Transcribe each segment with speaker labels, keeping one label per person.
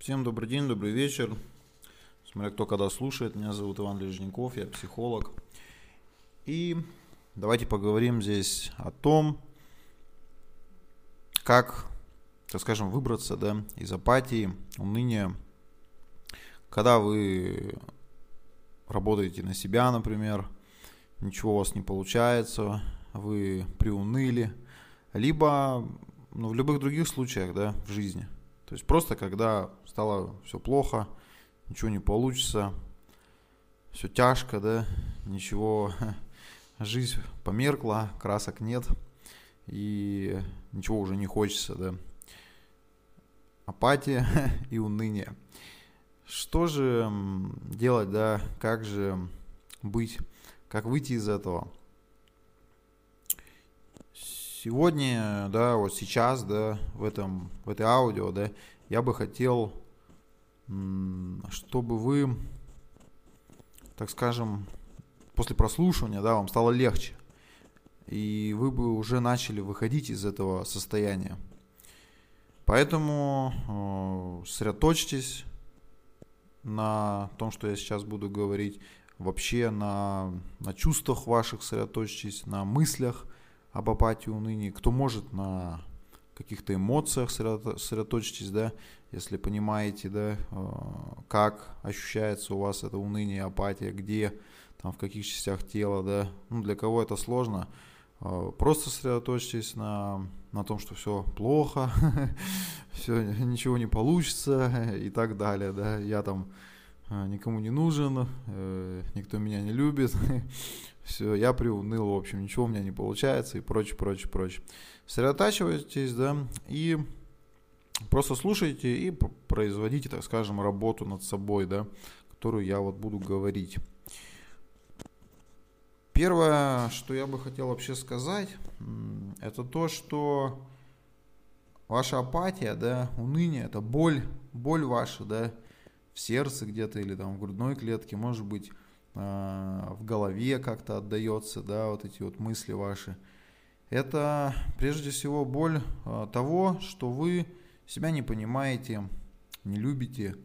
Speaker 1: Всем добрый день, добрый вечер. Смотря кто когда слушает, меня зовут Иван Лежников, я психолог. И давайте поговорим здесь о том, как, так скажем, выбраться да, из апатии, уныния, когда вы работаете на себя, например, ничего у вас не получается, вы приуныли, либо ну, в любых других случаях да, в жизни. То есть просто когда стало все плохо, ничего не получится, все тяжко, да, ничего, жизнь померкла, красок нет, и ничего уже не хочется, да. Апатия и уныние. Что же делать, да, как же быть, как выйти из этого? Сегодня, да, вот сейчас, да, в этом, в этой аудио, да, я бы хотел, чтобы вы, так скажем, после прослушивания, да, вам стало легче. И вы бы уже начали выходить из этого состояния. Поэтому э, сосредоточьтесь на том, что я сейчас буду говорить, вообще на, на чувствах ваших сосредоточьтесь, на мыслях об апатии, унынии. Кто может на каких-то эмоциях сосредоточьтесь, да, если понимаете, да, э, как ощущается у вас это уныние, апатия, где, там, в каких частях тела, да, ну, для кого это сложно, э, просто сосредоточьтесь на, на том, что все плохо, все, ничего не получится и так далее, да, я там никому не нужен, никто меня не любит, все, я приуныл, в общем, ничего у меня не получается и прочее, прочее, прочее. Сосредотачивайтесь, да, и просто слушайте и производите, так скажем, работу над собой, да, которую я вот буду говорить. Первое, что я бы хотел вообще сказать, это то, что ваша апатия, да, уныние, это боль, боль ваша, да, сердце где-то или там в грудной клетке, может быть, а, в голове как-то отдается, да, вот эти вот мысли ваши. Это прежде всего боль а, того, что вы себя не понимаете, не любите,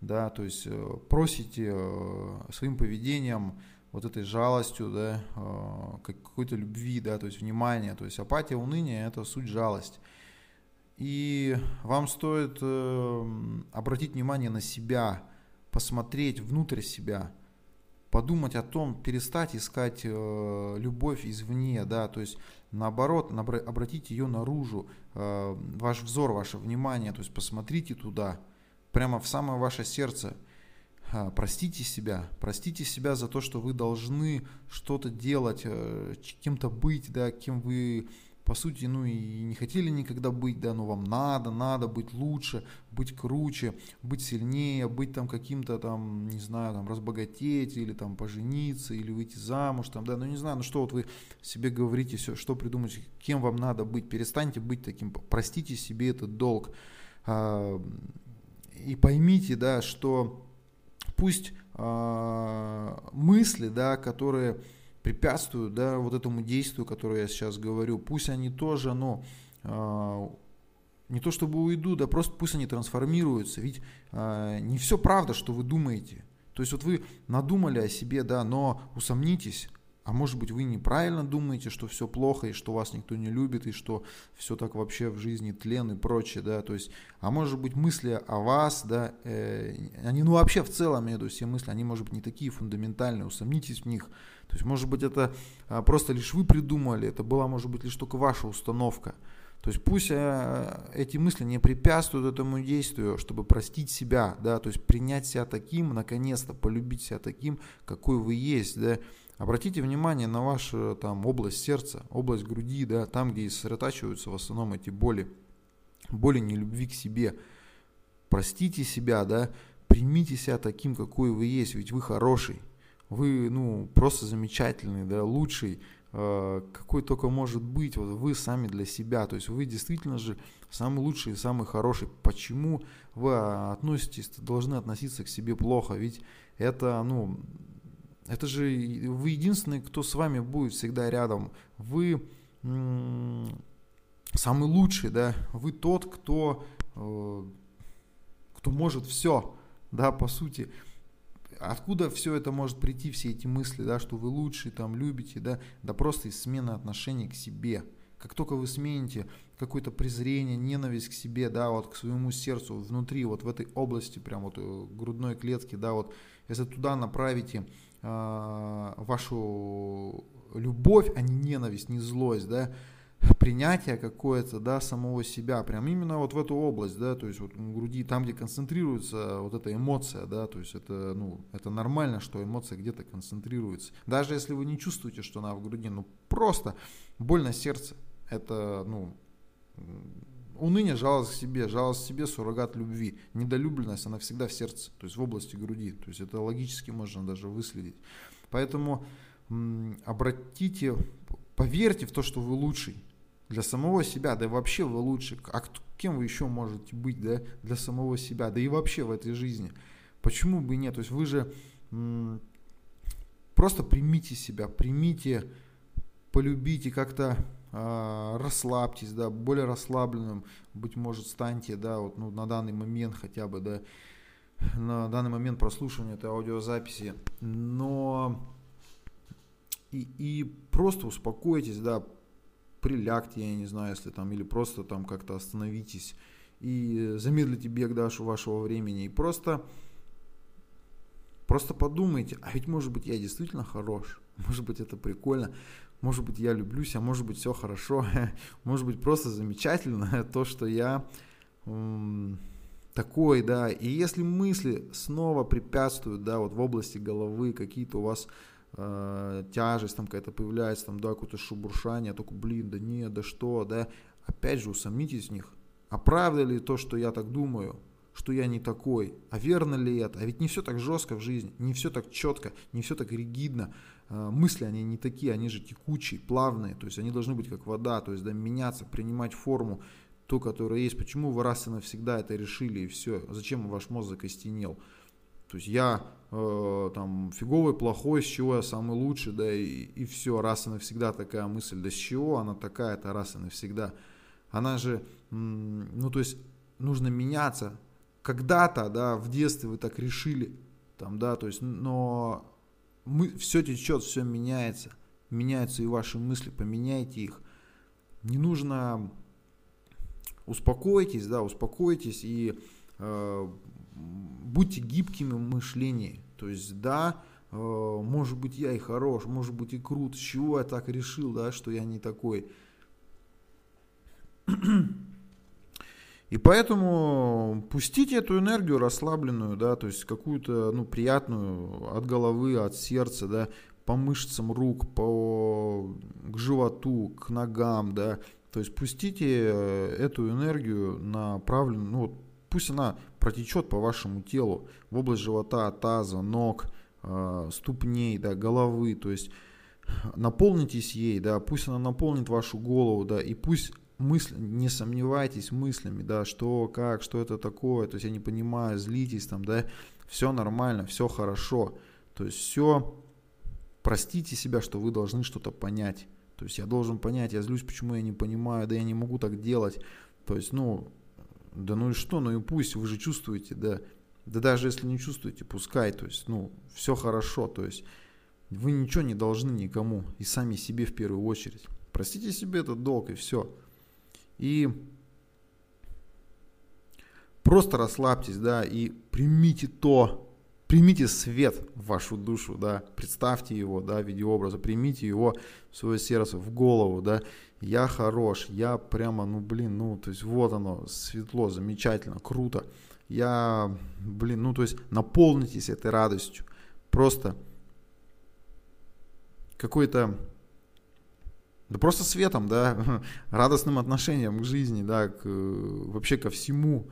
Speaker 1: да, то есть э, просите э, своим поведением, вот этой жалостью, да, э, какой-то любви, да, то есть внимания, то есть апатия, уныние – это суть жалость. И вам стоит обратить внимание на себя, посмотреть внутрь себя – подумать о том, перестать искать э, любовь извне, да, то есть наоборот, набра- обратить ее наружу, э, ваш взор, ваше внимание, то есть посмотрите туда, прямо в самое ваше сердце, э, простите себя, простите себя за то, что вы должны что-то делать, э, кем-то быть, да, кем вы по сути, ну и не хотели никогда быть, да, но вам надо, надо быть лучше, быть круче, быть сильнее, быть там каким-то там, не знаю, там разбогатеть или там пожениться или выйти замуж, там, да, ну не знаю, ну что вот вы себе говорите, все, что придумать, кем вам надо быть, перестаньте быть таким, простите себе этот долг. А, и поймите, да, что пусть а, мысли, да, которые препятствуют, да, вот этому действию, которое я сейчас говорю, пусть они тоже, ну, э, не то чтобы уйдут, да просто пусть они трансформируются, ведь э, не все правда, что вы думаете. То есть вот вы надумали о себе, да, но усомнитесь, а может быть, вы неправильно думаете, что все плохо, и что вас никто не любит, и что все так вообще в жизни тлен и прочее, да, то есть, а может быть, мысли о вас, да, э, они, ну, вообще в целом, я все мысли, они, может быть, не такие фундаментальные, усомнитесь в них, то есть, может быть, это а, просто лишь вы придумали, это была, может быть, лишь только ваша установка, то есть пусть э, эти мысли не препятствуют этому действию, чтобы простить себя, да, то есть принять себя таким, наконец-то полюбить себя таким, какой вы есть, да, Обратите внимание на вашу там область сердца, область груди, да, там, где сосредотачиваются в основном эти боли, боли нелюбви к себе. Простите себя, да, примите себя таким, какой вы есть, ведь вы хороший, вы, ну, просто замечательный, да, лучший, э, какой только может быть, вот вы сами для себя, то есть вы действительно же самый лучший самый хороший. Почему вы относитесь, должны относиться к себе плохо? Ведь это, ну, это же вы единственный, кто с вами будет всегда рядом. Вы самый лучший, да. Вы тот, кто, э, кто может все, да, по сути. Откуда все это может прийти, все эти мысли, да, что вы лучшие, там, любите, да, да просто из смены отношений к себе. Как только вы смените какое-то презрение, ненависть к себе, да, вот к своему сердцу, внутри, вот в этой области, прям вот э, грудной клетки, да, вот, если туда направите э, вашу любовь, а не ненависть, не злость, да, принятие какое-то, да, самого себя, прям именно вот в эту область, да, то есть вот в груди, там, где концентрируется вот эта эмоция, да, то есть это, ну, это нормально, что эмоция где-то концентрируется. Даже если вы не чувствуете, что она в груди, ну, просто боль на сердце, это, ну, уныние, жалость к себе, жалость к себе, суррогат любви, недолюбленность, она всегда в сердце, то есть в области груди, то есть это логически можно даже выследить. Поэтому обратите, поверьте в то, что вы лучший, для самого себя, да и вообще вы лучше. А кем вы еще можете быть, да, для самого себя, да и вообще в этой жизни. Почему бы и нет? То есть вы же м- просто примите себя, примите, полюбите, как-то э, расслабьтесь, да, более расслабленным, быть может, станьте, да, вот ну, на данный момент хотя бы, да, на данный момент прослушивания этой аудиозаписи, но и, и просто успокойтесь, да, прилягте, я не знаю, если там, или просто там как-то остановитесь и замедлите бег Дашу вашего времени. И просто, просто подумайте, а ведь может быть я действительно хорош, может быть это прикольно, может быть я люблюсь, а может быть все хорошо, может быть просто замечательно то, что я такой, да, и если мысли снова препятствуют, да, вот в области головы какие-то у вас э, тяжесть там какая-то появляется, там, да, какое-то шебуршание, я только, блин, да нет, да что, да, опять же, усомнитесь в них, а правда ли то, что я так думаю, что я не такой, а верно ли это, а ведь не все так жестко в жизни, не все так четко, не все так ригидно, э, мысли, они не такие, они же текучие, плавные, то есть они должны быть как вода, то есть, да, меняться, принимать форму, ту, которая есть, почему вы раз и навсегда это решили, и все, зачем ваш мозг закостенел, то есть я э, там фиговый, плохой, с чего я самый лучший, да, и, и все, раз и навсегда такая мысль, да с чего она такая, это раз и навсегда. Она же, ну то есть нужно меняться. Когда-то, да, в детстве вы так решили, там, да, то есть, но мы, все течет, все меняется, меняются и ваши мысли, поменяйте их. Не нужно, успокойтесь, да, успокойтесь и э, будьте гибкими в мышлении. То есть, да, э, может быть, я и хорош, может быть, и крут. С чего я так решил, да, что я не такой? И поэтому пустите эту энергию расслабленную, да, то есть какую-то, ну, приятную от головы, от сердца, да, по мышцам рук, по, к животу, к ногам, да, то есть пустите э, эту энергию направленную, ну, вот пусть она протечет по вашему телу в область живота, таза, ног, э, ступней, да, головы, то есть наполнитесь ей, да, пусть она наполнит вашу голову, да, и пусть мысль, не сомневайтесь мыслями, да, что, как, что это такое, то есть я не понимаю, злитесь там, да, все нормально, все хорошо, то есть все, простите себя, что вы должны что-то понять, то есть я должен понять, я злюсь, почему я не понимаю, да я не могу так делать, то есть, ну, да ну и что, ну и пусть, вы же чувствуете, да. Да даже если не чувствуете, пускай, то есть, ну, все хорошо, то есть, вы ничего не должны никому, и сами себе в первую очередь. Простите себе этот долг, и все. И просто расслабьтесь, да, и примите то, примите свет в вашу душу, да, представьте его, да, в виде образа, примите его в свое сердце, в голову, да, я хорош, я прямо, ну, блин, ну, то есть вот оно, светло, замечательно, круто. Я, блин, ну, то есть наполнитесь этой радостью. Просто какой-то, да просто светом, да, радостным отношением к жизни, да, к, вообще ко всему,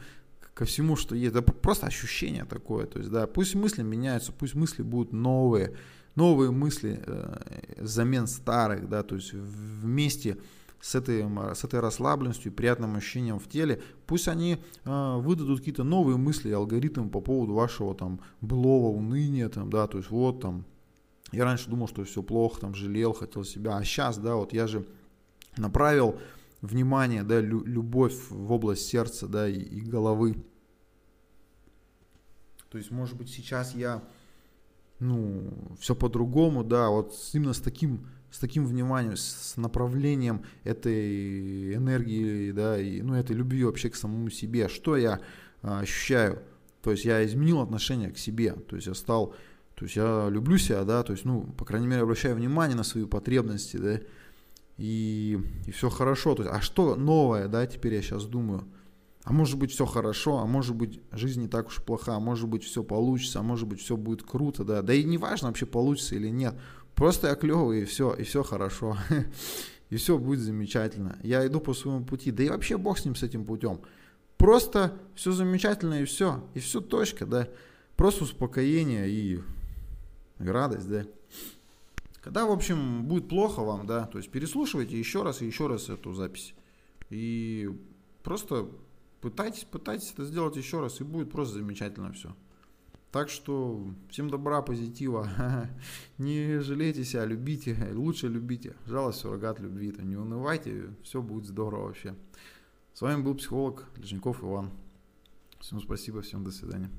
Speaker 1: ко всему, что есть. Да просто ощущение такое. То есть, да, пусть мысли меняются, пусть мысли будут новые, новые мысли э, взамен старых, да, то есть вместе с этой, с этой расслабленностью и приятным ощущением в теле, пусть они э, выдадут какие-то новые мысли и алгоритмы по поводу вашего там былого уныния, там, да, то есть вот там, я раньше думал, что все плохо, там, жалел, хотел себя, а сейчас, да, вот я же направил внимание, да, лю- любовь в область сердца, да, и, и головы. То есть, может быть, сейчас я, ну, все по-другому, да, вот именно с таким, с таким вниманием, с направлением этой энергии, да, и, ну, этой любви вообще к самому себе. Что я а, ощущаю? То есть я изменил отношение к себе, то есть я стал, то есть я люблю себя, да, то есть, ну, по крайней мере, обращаю внимание на свои потребности, да, и, и все хорошо. То есть, а что новое, да, теперь я сейчас думаю, а может быть все хорошо, а может быть жизнь не так уж плоха, а может быть все получится, а может быть все будет круто, да, да и не важно вообще получится или нет, просто я клевый и все, и все хорошо, и все будет замечательно. Я иду по своему пути, да и вообще бог с ним, с этим путем. Просто все замечательно и все, и все точка, да. Просто успокоение и, радость, да. Когда, в общем, будет плохо вам, да, то есть переслушивайте еще раз и еще раз эту запись. И просто пытайтесь, пытайтесь это сделать еще раз, и будет просто замечательно все. Так что всем добра, позитива. Не жалейте себя, любите, лучше любите. Жалость суррогат любви. -то. Не унывайте, все будет здорово вообще. С вами был психолог Лежников Иван. Всем спасибо, всем до свидания.